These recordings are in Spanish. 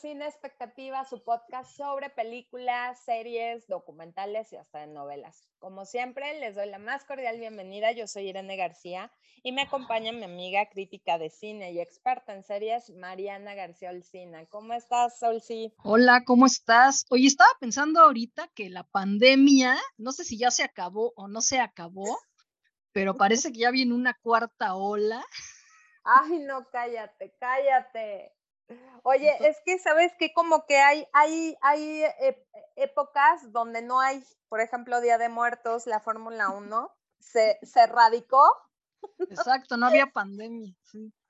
Sin Expectativa, su podcast sobre películas, series, documentales y hasta de novelas. Como siempre, les doy la más cordial bienvenida. Yo soy Irene García y me acompaña mi amiga crítica de cine y experta en series, Mariana García Olcina. ¿Cómo estás, Olci? Hola, ¿cómo estás? Oye, estaba pensando ahorita que la pandemia, no sé si ya se acabó o no se acabó, pero parece que ya viene una cuarta ola. Ay, no, cállate, cállate. Oye, es que sabes que como que hay, hay, hay épocas donde no hay, por ejemplo, Día de Muertos, la Fórmula 1 se, se radicó. Exacto, no había pandemia.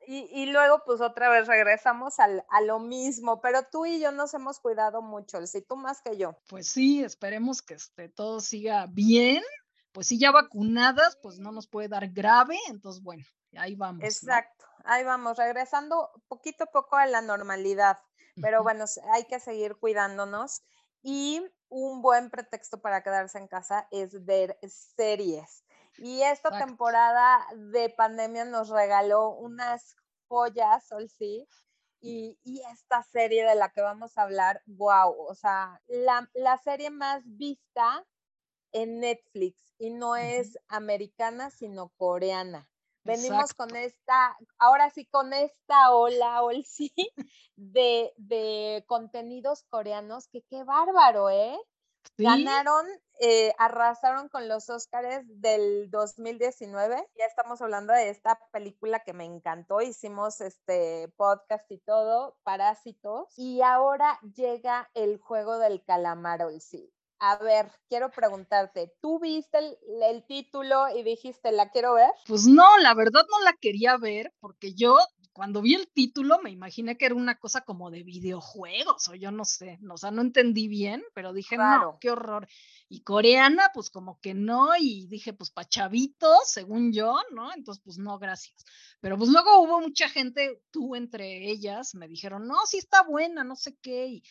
Y, y, luego, pues otra vez regresamos al, a lo mismo, pero tú y yo nos hemos cuidado mucho, si tú más que yo. Pues sí, esperemos que este, todo siga bien. Pues sí, ya vacunadas, pues no nos puede dar grave, entonces bueno, ahí vamos. Exacto ahí vamos, regresando poquito a poco a la normalidad, pero bueno, hay que seguir cuidándonos y un buen pretexto para quedarse en casa es ver series. Y esta temporada de pandemia nos regaló unas joyas, Sol sí, y, y, esta serie de la que vamos a hablar, wow, o sea, la, la serie más vista en Netflix y no es americana, sino coreana. Venimos con esta, ahora sí, con esta ola, sí, de, de contenidos coreanos, que qué bárbaro, ¿eh? Ganaron, eh, arrasaron con los Óscares del 2019. Ya estamos hablando de esta película que me encantó. Hicimos este podcast y todo, Parásitos. Y ahora llega el juego del calamar, sí. A ver, quiero preguntarte, ¿tú viste el, título y dijiste, la quiero ver? Pues no, la verdad no la quería ver porque yo cuando vi el título me imaginé que era una cosa como de videojuegos o yo no sé, o sea, no entendí bien, pero dije, no, qué horror. Y coreana, pues como que no, y dije, pues pa' chavitos, según yo, ¿no? Entonces, pues no, gracias. Pero pues luego hubo mucha gente, tú entre ellas, me dijeron, no, sí está buena, no sé qué, y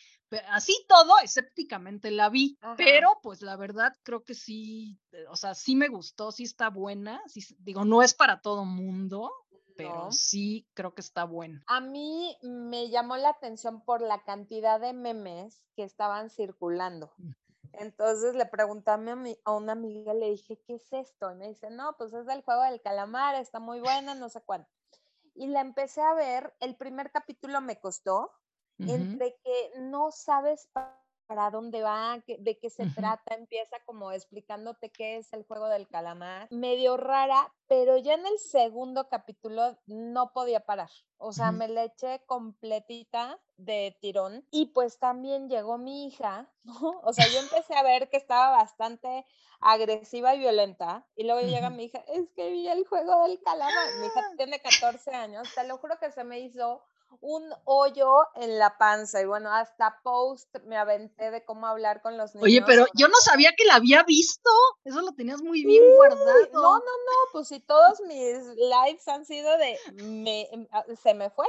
así todo, escépticamente la vi, pero pues la verdad creo que sí, eh, o sea, sí me gustó, sí está buena, sí, digo, no es para todo mundo, pero sí creo que está buena. A mí me llamó la atención por la cantidad de memes que estaban circulando. Mm. Entonces le pregunté a, mi, a una amiga, le dije, ¿qué es esto? Y me dice, no, pues es del juego del calamar, está muy buena, no sé cuánto. Y la empecé a ver, el primer capítulo me costó, entre que no sabes para dónde va, de qué se trata, empieza como explicándote qué es el juego del calamar, medio rara, pero ya en el segundo capítulo no podía parar, o sea, me la eché completita de tirón. Y pues también llegó mi hija, O sea, yo empecé a ver que estaba bastante agresiva y violenta y luego llega mi hija, es que vi el juego del calamar, mi hija tiene 14 años, te lo juro que se me hizo un hoyo en la panza. Y bueno, hasta post me aventé de cómo hablar con los niños. Oye, pero yo no sabía que la había visto. Eso lo tenías muy bien guardado. No, no, no, pues si todos mis lives han sido de me, em, ah, se me fue.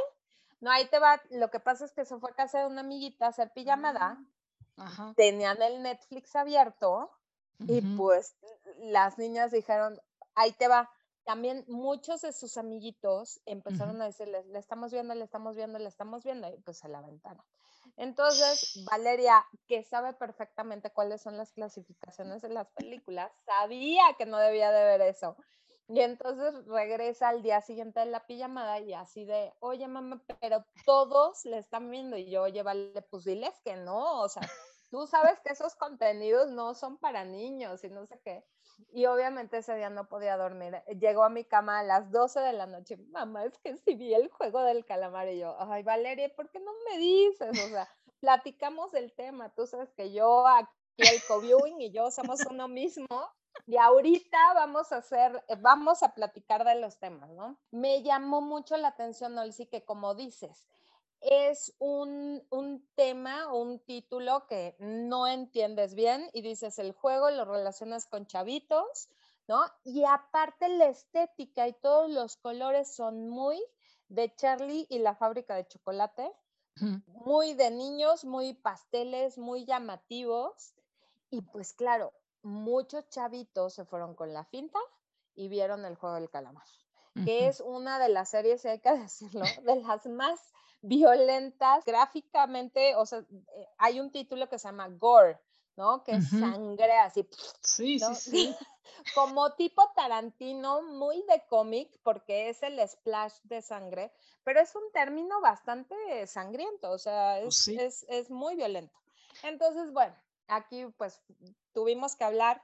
No, ahí te va. Lo que pasa es que se fue a casa de una amiguita a hacer pijamada. Ah, Tenían el Netflix abierto y pues las niñas dijeron, ahí te va también muchos de sus amiguitos empezaron a decirles, le estamos viendo, le estamos viendo, le estamos viendo, y pues se la aventaron. Entonces, Valeria, que sabe perfectamente cuáles son las clasificaciones de las películas, sabía que no debía de ver eso. Y entonces regresa al día siguiente de la pijamada y así de, oye mamá, pero todos le están viendo. Y yo, oye, vale, pues diles que no, o sea, tú sabes que esos contenidos no son para niños y no sé qué. Y obviamente ese día no podía dormir. Llegó a mi cama a las 12 de la noche. Mamá, es que si vi el juego del calamar y yo, ay, Valeria, ¿por qué no me dices? O sea, platicamos del tema. Tú sabes que yo aquí el co-viewing y yo somos uno mismo. Y ahorita vamos a hacer, vamos a platicar de los temas, ¿no? Me llamó mucho la atención, Olsi, que como dices, es un, un tema o un título que no entiendes bien y dices el juego lo relacionas con chavitos, ¿no? Y aparte la estética y todos los colores son muy de Charlie y la fábrica de chocolate, muy de niños, muy pasteles, muy llamativos. Y pues claro, muchos chavitos se fueron con la finta y vieron el juego del calamar, que es una de las series, hay que decirlo, de las más violentas gráficamente, o sea, eh, hay un título que se llama Gore, ¿no? Que es sangre así. Sí, sí, sí. Como tipo Tarantino, muy de cómic, porque es el splash de sangre, pero es un término bastante sangriento, o sea, pues es, es muy violento. Entonces, bueno, aquí pues tuvimos que hablar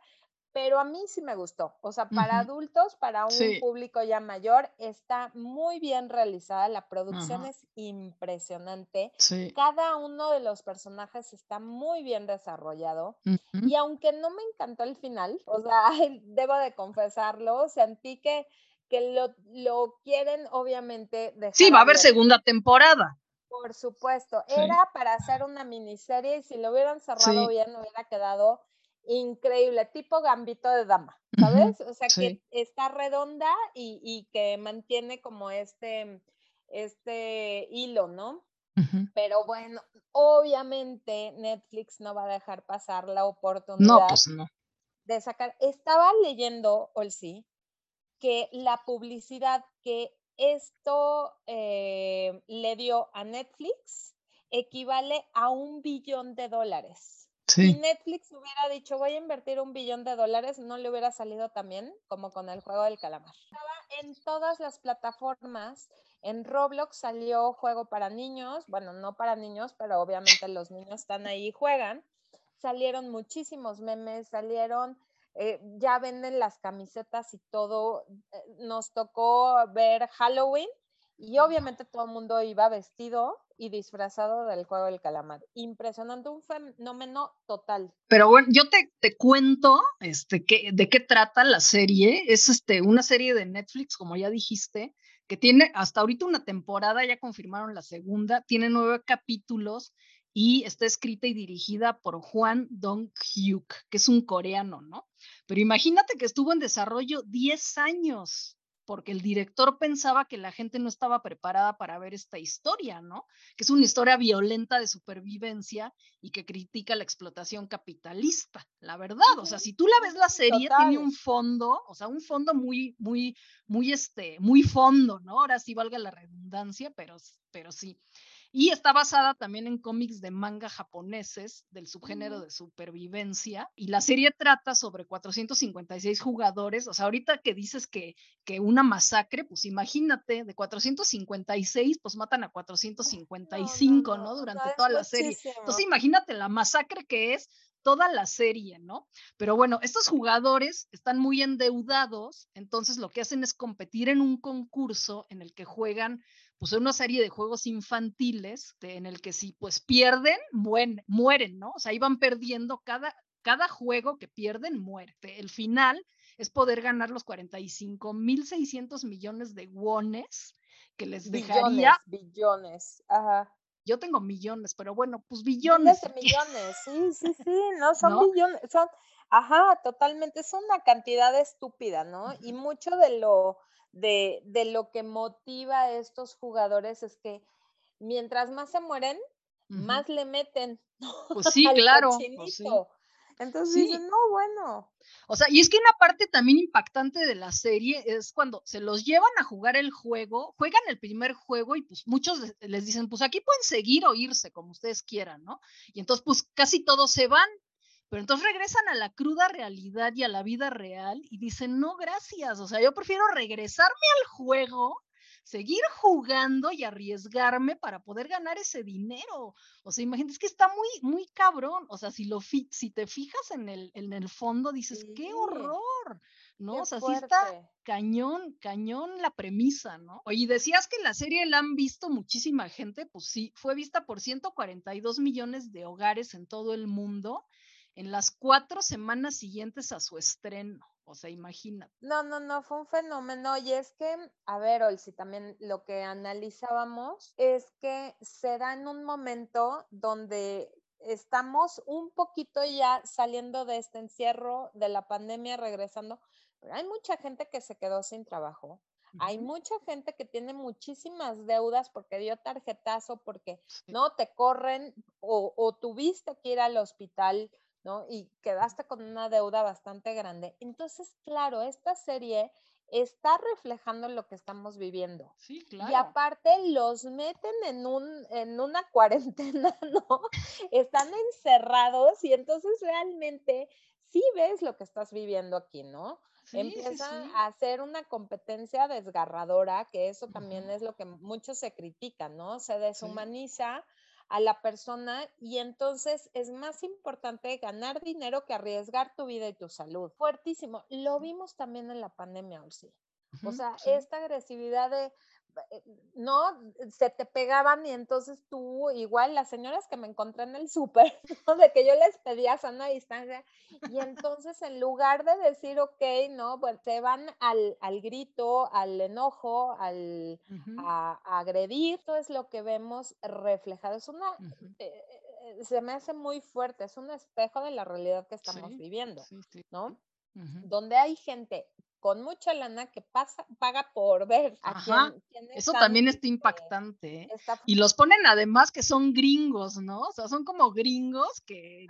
pero a mí sí me gustó. O sea, para adultos, para un público ya mayor, está muy bien realizada. La producción es impresionante. Cada uno de los personajes está muy bien desarrollado. Y aunque no me encantó el final, o sea, debo de confesarlo, sentí que, que lo, lo quieren obviamente dejar Sí, va a haber segunda temporada. Por supuesto, era para hacer una miniserie y si lo hubieran cerrado bien hubiera quedado increíble, tipo gambito de dama, ¿sabes? o sea, que está redonda y, que mantiene como este, este hilo, ¿no? Pero bueno, obviamente Netflix no va a dejar pasar la oportunidad pues de sacar. Estaba leyendo, Olsi, que la publicidad que esto eh, le dio a Netflix equivale a un billón de dólares. Si Netflix hubiera dicho voy a invertir un billón de dólares, no le hubiera salido también como con el juego del calamar. Estaba en todas las plataformas. En Roblox salió juego para niños, bueno, no para niños, pero obviamente los niños están ahí y juegan. Salieron muchísimos memes, salieron, eh, ya venden las camisetas y todo. Eh, nos tocó ver Halloween y obviamente todo el mundo iba vestido y disfrazado del juego del calamar. Impresionante, un fenómeno total. Pero bueno, yo te, te cuento este, que, de qué trata la serie. Es este, una serie de Netflix, como ya dijiste, que tiene hasta ahorita una temporada, ya confirmaron la segunda, tiene nueve capítulos y está escrita y dirigida por Juan Dong-hyuk, que es un coreano, ¿no? Pero imagínate que estuvo en desarrollo 10 años porque el director pensaba que la gente no estaba preparada para ver esta historia, ¿no? Que es una historia violenta de supervivencia y que critica la explotación capitalista, la verdad. O sea, si tú la ves la serie, tiene un fondo, o sea, un fondo muy, muy, muy, este, muy fondo, ¿no? Ahora sí valga la redundancia, pero, pero sí. Y está basada también en cómics de manga japoneses del subgénero de supervivencia. Y la serie trata sobre 456 jugadores. O sea, ahorita que dices que, que una masacre, pues imagínate, de 456, pues matan a 455, ¿no? Durante toda la serie. Entonces, imagínate la masacre que es toda la serie, ¿no? Pero bueno, estos jugadores están muy endeudados, entonces lo que hacen es competir en un concurso en el que juegan pues una serie de juegos infantiles en el que si pues pierden, mueren, mueren, ¿no? O sea, iban perdiendo cada, cada juego que pierden, muerte. El final es poder ganar los 45.600 millones de wones que les dejaría. Billones, ajá. Yo tengo millones, pero bueno, pues billones. millones, sí, sí, sí, no son billones, son, ajá, totalmente, es una cantidad estúpida, ¿no? Y mucho de lo de, de, lo que motiva a estos jugadores es que mientras más se mueren, más le meten. Pues sí, claro. Pues Entonces dicen, no, bueno. O sea, y es que una parte también impactante de la serie es cuando se los llevan a jugar el juego, juegan el primer juego y pues muchos les dicen, pues aquí pueden seguir o irse como ustedes quieran, ¿no? Y entonces pues casi todos se van pero entonces regresan a la cruda realidad y a la vida real y dicen, no, gracias, o sea, yo prefiero regresarme al juego, seguir jugando y arriesgarme para poder ganar ese dinero. O sea, imagínate, es que está muy, muy cabrón. O sea, si, lo si te fijas en el, en el fondo, dices, qué horror. ¿no? o sea, sí está cañón, cañón la premisa, ¿no? Oye, decías que la serie la han visto muchísima gente, pues sí, fue vista por 142 millones de hogares en todo el mundo en las cuatro semanas siguientes a su estreno. O sea, imagina. No, no, no, fue un fenómeno. Y es que, a ver, Olsi, también lo que analizábamos es que se da en un momento donde estamos un poquito ya saliendo de este encierro, de la pandemia, regresando. Pero hay mucha gente que se quedó sin trabajo. Hay mucha gente que tiene muchísimas deudas porque dio tarjetazo, porque no te corren o, o tuviste que ir al hospital ¿no? Y quedaste con una deuda bastante grande. Entonces, claro, esta serie está reflejando lo que estamos viviendo. Sí, claro. Y aparte los meten en, un, en una cuarentena, ¿no? Están encerrados y entonces realmente sí ves lo que estás viviendo aquí, ¿no? Empiezan a hacer una competencia desgarradora, que eso también es lo que muchos se critican, ¿no? Se deshumaniza a la persona y entonces es más importante ganar dinero que arriesgar tu vida y tu salud. Fuertísimo. Lo vimos también en la pandemia, Ursi. O sea, esta agresividad de no, se te pegaban y entonces tú, igual las señoras que me encontré en el súper, ¿no? de que yo les pedía sana distancia, y entonces en lugar de decir, ok, no, pues se van al, grito, al enojo, al, a, agredir, todo es lo que vemos reflejado. Es una, eh, eh, se me hace muy fuerte, es un espejo de la realidad que estamos viviendo, ¿no? Donde hay gente con mucha lana que pasa, paga por ver. A Eso también está impactante. ¿eh? Y los ponen además que son gringos, ¿no? O sea, son como gringos que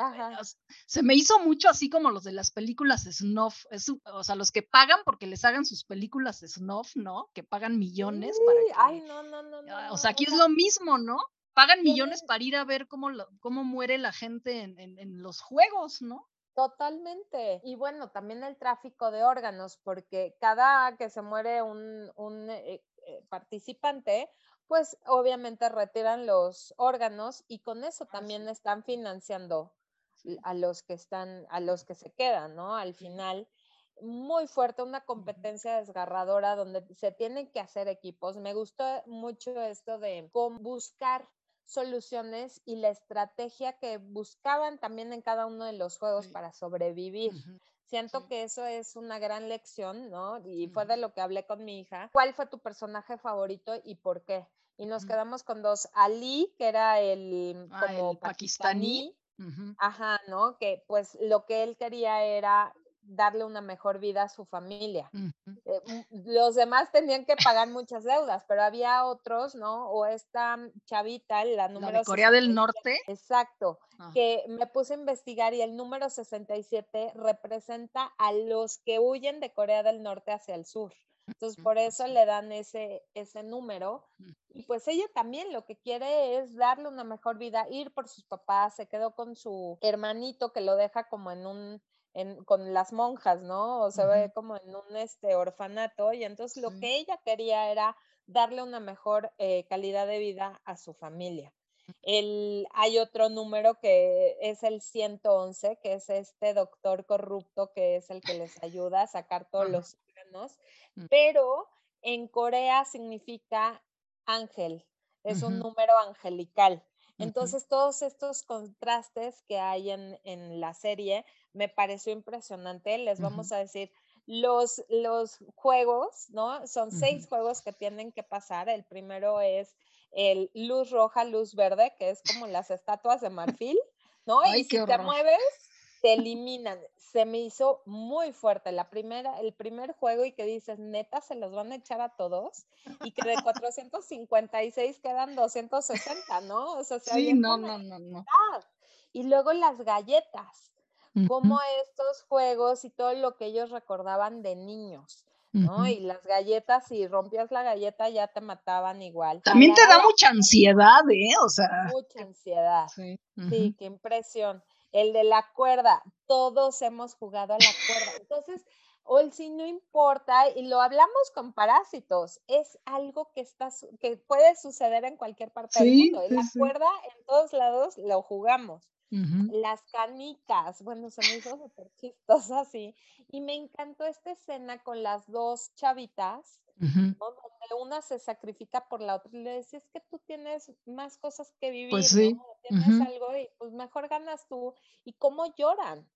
se me hizo mucho así como los de las películas snuff, o sea, los que pagan porque les hagan sus películas snuff, ¿no? Que pagan millones para que... Ay, no, no, no, ah, O sea, aquí es lo mismo, ¿no? Pagan millones para ir a ver cómo, cómo muere la gente en los juegos, ¿no? Totalmente. Y bueno, también el tráfico de órganos, porque cada que se muere un, eh, eh, participante, pues obviamente retiran los órganos y con eso también están financiando a los que están, a los que se quedan, ¿no? Al final, muy fuerte, una competencia desgarradora donde se tienen que hacer equipos. Me gustó mucho esto de buscar soluciones y la estrategia que buscaban también en cada uno de los juegos para sobrevivir. Siento que eso es una gran lección, ¿no? Y fue de lo que hablé con mi hija. ¿Cuál fue tu personaje favorito y por qué? Y nos quedamos con dos. Ali, que era el ah, como pakistaní. Ajá, ¿no? Que pues lo que él quería era darle una mejor vida a su familia. Eh, los demás tenían que pagar muchas deudas, pero había otros, ¿no? O esta chavita, la número... de Corea del Norte. Exacto, ah. que me puse a investigar y el número 67 representa a los que huyen de Corea del Norte hacia el sur. Entonces, por eso le dan ese, ese número. Y pues ella también lo que quiere es darle una mejor vida, ir por sus papás, se quedó con su hermanito que lo deja como en un con las monjas, ¿no? O se ve como en un este, orfanato y entonces lo que ella quería era darle una mejor eh, calidad de vida a su familia. El, hay otro número que es el 111, que es este doctor corrupto que es el que les ayuda a sacar todos los órganos, mm. pero en Corea significa ángel, es un número angelical. Entonces, todos estos contrastes que hay en, en la serie me pareció impresionante. Les vamos a decir, los, los juegos, ¿no? Son seis juegos que tienen que pasar. El primero es el luz roja, luz verde, que es como las estatuas de marfil, ¿no? y si te mueves, te eliminan. Se me hizo muy fuerte la primera, el primer juego y que dices, neta, se los van a echar a todos y que de 456 quedan 260, ¿no? O sea, sí, no, no, no, no. Y luego las galletas como estos juegos y todo lo que ellos recordaban de niños. ¿no? Y las galletas, si rompías la galleta ya te mataban igual. También te da mucha ansiedad, ¿eh? O sea. Mucha ansiedad. Sí, sí, qué impresión. El de la cuerda, todos hemos jugado a la cuerda. Entonces, o el si no importa, y lo hablamos con parásitos, es algo que, está, que puede suceder en cualquier parte del mundo. La cuerda en todos lados lo jugamos. Las canicas, bueno, se me hizo súper así. Y me encantó esta escena con las dos chavitas, donde una se sacrifica por la otra y le decía, es que tú tienes más cosas que vivir, pues sí. Tienes algo y pues mejor ganas tú. Y cómo lloran.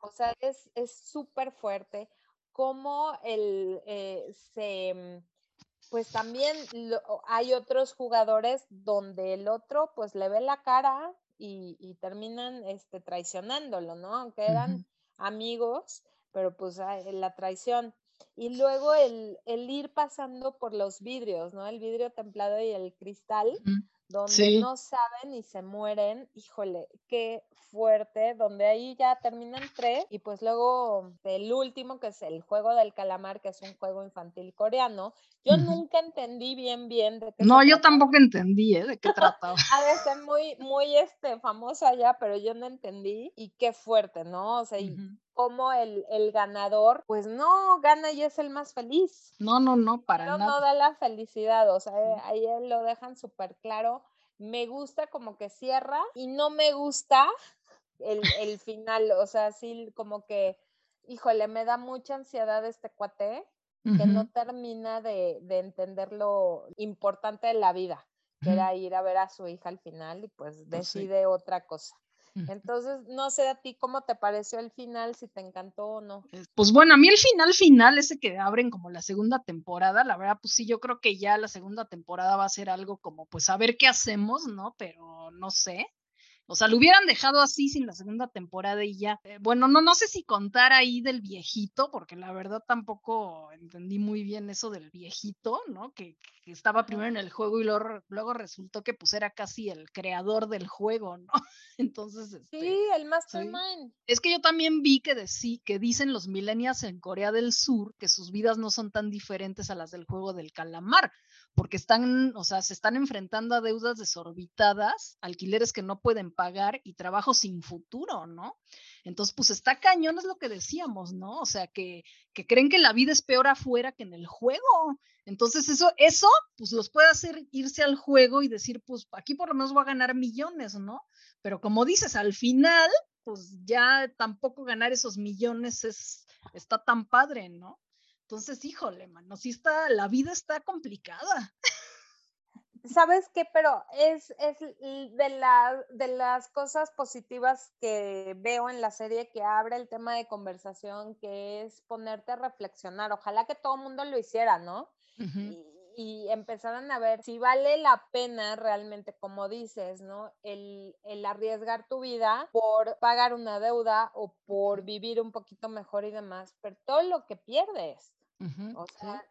O sea, es súper fuerte. Cómo el, eh, se pues también hay otros jugadores donde el otro pues le ve la cara y, terminan este, traicionándolo, ¿no? Aunque eran amigos, pero pues la traición. Y luego el, ir pasando por los vidrios, ¿no? El vidrio templado y el cristal, donde no saben y se mueren, híjole, qué fuerte, donde ahí ya terminan tres y pues luego el último que es el juego del calamar, que es un juego infantil coreano, yo nunca entendí bien bien de qué No, yo tampoco entendí ¿eh? de qué trataba. ha de ser muy, muy este, famoso allá, pero yo no entendí y qué fuerte, ¿no? O sea, y como el, el, ganador, pues no gana y es el más feliz. No, no, no, para no, nada. No da la felicidad, o sea, ahí lo dejan súper claro. Me gusta como que cierra y no me gusta el, el final, o sea, sí como que, híjole, me da mucha ansiedad este cuate que no termina de, de, entender lo importante de la vida, que era ir a ver a su hija al final y pues, pues decide otra cosa. Entonces, no sé a ti cómo te pareció el final, si te encantó o no. Pues bueno, a mí el final final, ese que abren como la segunda temporada, la verdad, pues sí, yo creo que ya la segunda temporada va a ser algo como, pues a ver qué hacemos, ¿no? Pero no sé. O sea, lo hubieran dejado así sin la segunda temporada y ya. Eh, bueno, no, no sé si contar ahí del viejito, porque la verdad tampoco entendí muy bien eso del viejito, ¿no? Que, estaba primero en el juego y luego, luego, resultó que pues era casi el creador del juego, ¿no? Entonces. Este, sí, el mastermind. Es que yo también vi que, que dicen los millennials en Corea del Sur que sus vidas no son tan diferentes a las del juego del calamar porque están, o sea, se están enfrentando a deudas desorbitadas, alquileres que no pueden pagar y trabajo sin futuro, ¿no? Entonces, pues está cañón, es lo que decíamos, ¿no? O sea, que, que creen que la vida es peor afuera que en el juego. Entonces, eso, eso, pues los puede hacer irse al juego y decir, pues aquí por lo menos voy a ganar millones, ¿no? Pero como dices, al final, pues ya tampoco ganar esos millones es, está tan padre, ¿no? Entonces, híjole, mano, sí está, la vida está complicada. ¿Sabes qué? Pero es, es de, la, de las cosas positivas que veo en la serie que abre el tema de conversación, que es ponerte a reflexionar. Ojalá que todo el mundo lo hiciera, ¿no? y, y, empezaran a ver si vale la pena realmente, como dices, ¿no? El, el arriesgar tu vida por pagar una deuda o por vivir un poquito mejor y demás, pero todo lo que pierdes o sea,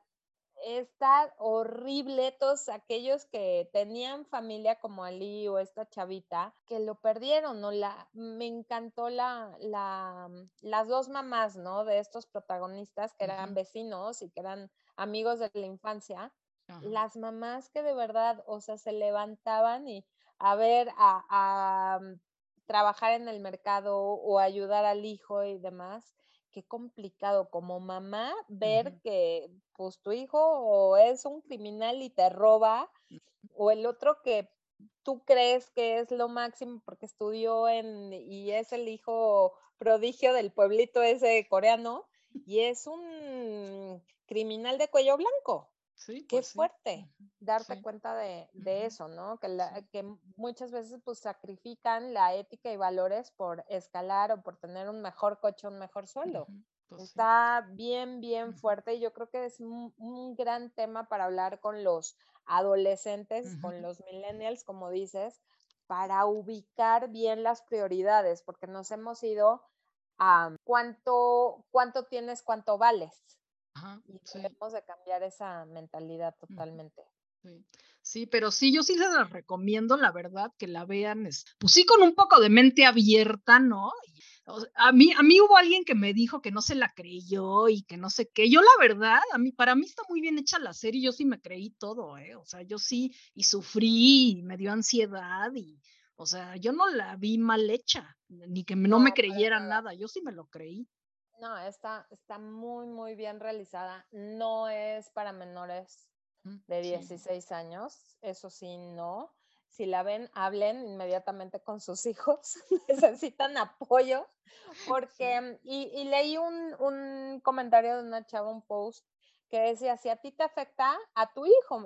está horrible todos aquellos que tenían familia como Ali o esta chavita que lo perdieron, ¿no? La, me encantó la, la, mm, las dos mamás, ¿no? De estos protagonistas que eran vecinos y que eran amigos de la infancia. Las mamás que de verdad, o sea, se levantaban y a ver, a, a mm, trabajar en el mercado o ayudar al hijo y demás qué complicado como mamá ver que pues tu hijo o es un criminal y te roba, o el otro que tú crees que es lo máximo porque estudió en y es el hijo prodigio del pueblito ese coreano y es un criminal de cuello blanco. Sí, Qué pues fuerte darte cuenta de, eso, ¿no? Que, que muchas veces pues sacrifican la ética y valores por escalar o por tener un mejor coche, un mejor sueldo. Pues Está bien, bien fuerte y yo creo que es un, gran tema para hablar con los adolescentes, con los millennials, como dices, para ubicar bien las prioridades, porque nos hemos ido a cuánto, cuánto tienes, cuánto vales y tenemos de cambiar esa mentalidad totalmente. Sí. pero sí, yo sí les recomiendo, la verdad, que la vean, pues sí, con un poco de mente abierta, ¿no? a mí, a mí hubo alguien que me dijo que no se la creyó y que no sé qué. Yo, la verdad, a mí, para mí está muy bien hecha la serie, yo sí me creí todo, ¿eh? O sea, yo sí, y sufrí, y me dio ansiedad, y, o sea, yo no la vi mal hecha, ni que no, me creyera nada, yo sí me lo creí. No, está, está muy, muy bien realizada. No es para menores mm, de 16 años, eso sí, no. Si la ven, hablen inmediatamente con sus hijos, necesitan apoyo, porque, y, leí un, un, comentario de una chava, un post, que decía, si a ti te afecta, a tu hijo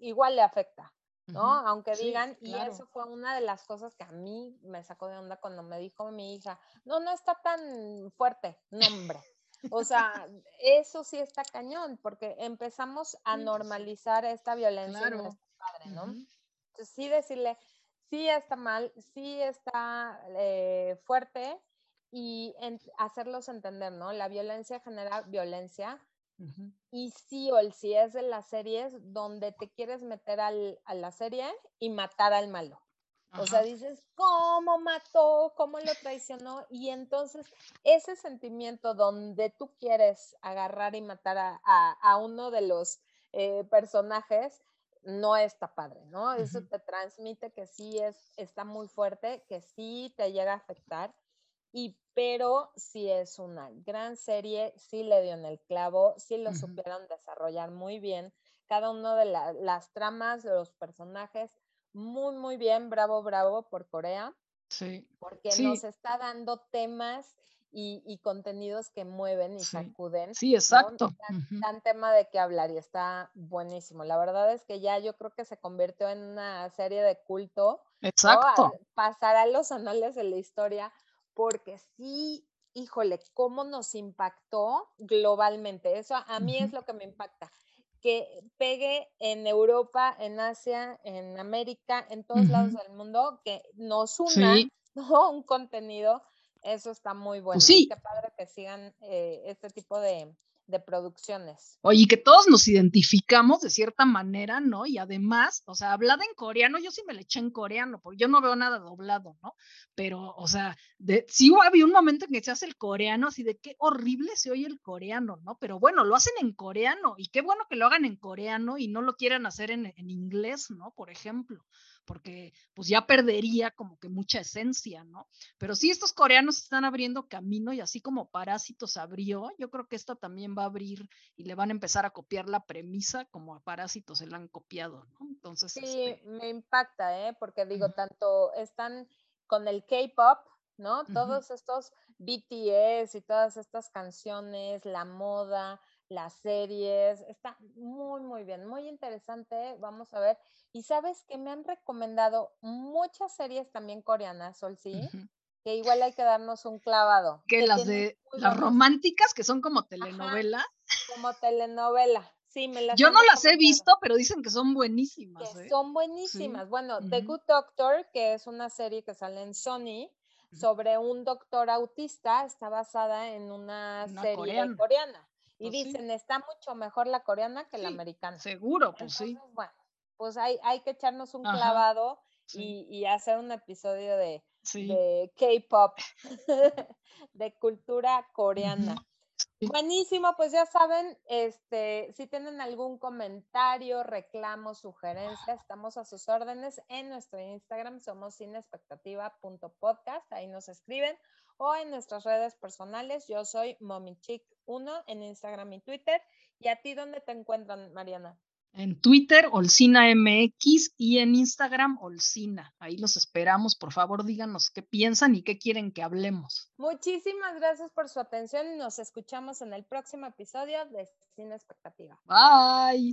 igual le afecta. ¿No? Aunque digan, y eso fue una de las cosas que a mí me sacó de onda cuando me dijo mi hija, no, no está tan fuerte, no hombre. O sea, eso sí está cañón, porque empezamos a normalizar esta violencia en nuestro padre, ¿no? Entonces, sí decirle, sí está mal, sí está eh, fuerte y hacerlos entender, ¿no? La violencia genera violencia, Y sí, o sí es de las series donde te quieres meter al, a la serie y matar al malo. O sea, dices, ¿cómo mató? ¿Cómo lo traicionó? Y entonces ese sentimiento donde tú quieres agarrar y matar a, uno de los eh, personajes no está padre, ¿no? Eso te transmite que sí es, está muy fuerte, que sí te llega a afectar. Y pero sí es una gran serie, sí le dio en el clavo, sí lo supieron desarrollar muy bien. Cada uno de las tramas, de los personajes, muy, muy bien, bravo, bravo por Corea. Sí. Porque nos está dando temas y, contenidos que mueven y sacuden. Sí, exacto. Dan, tema de qué hablar y está buenísimo. La verdad es que ya yo creo que se convirtió en una serie de culto. Exacto. Pasará los anales de la historia porque sí, híjole, cómo nos impactó globalmente. Eso a mí es lo que me impacta que pegue en Europa, en Asia, en América, en todos lados del mundo, que nos una un contenido, eso está muy bueno. sí. Qué padre que sigan eh, este tipo de, de producciones. Oye, que todos nos identificamos de cierta manera, ¿no? Y además, o sea, hablada en coreano, yo sí me le eché en coreano, porque yo no veo nada doblado, ¿no? Pero, o sea, de, sí había un momento en que se hace el coreano, así de qué horrible se oye el coreano, ¿no? Pero bueno, lo hacen en coreano, y qué bueno que lo hagan en coreano y no lo quieran hacer en, en inglés, ¿no? Por ejemplo porque pues ya perdería como que mucha esencia, ¿no? Pero sí, estos coreanos están abriendo camino y así como Parásitos abrió, yo creo que esta también va a abrir y le van a empezar a copiar la premisa como a Parásitos se la han copiado, ¿no? Entonces. Sí, este me impacta, ¿eh? Porque digo, tanto están con el K-pop, ¿no? Todos estos BTS y todas estas canciones, la moda, las series, está muy, muy bien, muy interesante, vamos a ver. Y sabes que me han recomendado muchas series también coreanas, Sol, sí, que igual hay que darnos un clavado. Que, las de las románticas, que son como telenovela. como telenovela. Sí, me las Yo no las he visto, pero dicen que son buenísimas. ¿eh? Son buenísimas. Bueno, The Good Doctor, que es una serie que sale en Sony, sobre un doctor autista, está basada en una, serie coreana. Y pues dicen, está mucho mejor la coreana que la americana. Seguro, pues sí. Bueno, pues hay, hay que echarnos un clavado y, hacer un episodio de, K-pop, de cultura coreana. Buenísimo, pues ya saben, este, si tienen algún comentario, reclamo, sugerencia, estamos a sus órdenes en nuestro Instagram, somos sinexpectativa.podcast, ahí nos escriben, o en nuestras redes personales, yo soy momichic1 en Instagram y Twitter. ¿Y a ti dónde te encuentran, Mariana? En Twitter, Olcina MX y en Instagram, Olcina. Ahí los esperamos. Por favor, díganos qué piensan y qué quieren que hablemos. Muchísimas gracias por su atención y nos escuchamos en el próximo episodio de Cine Expectativa. Bye.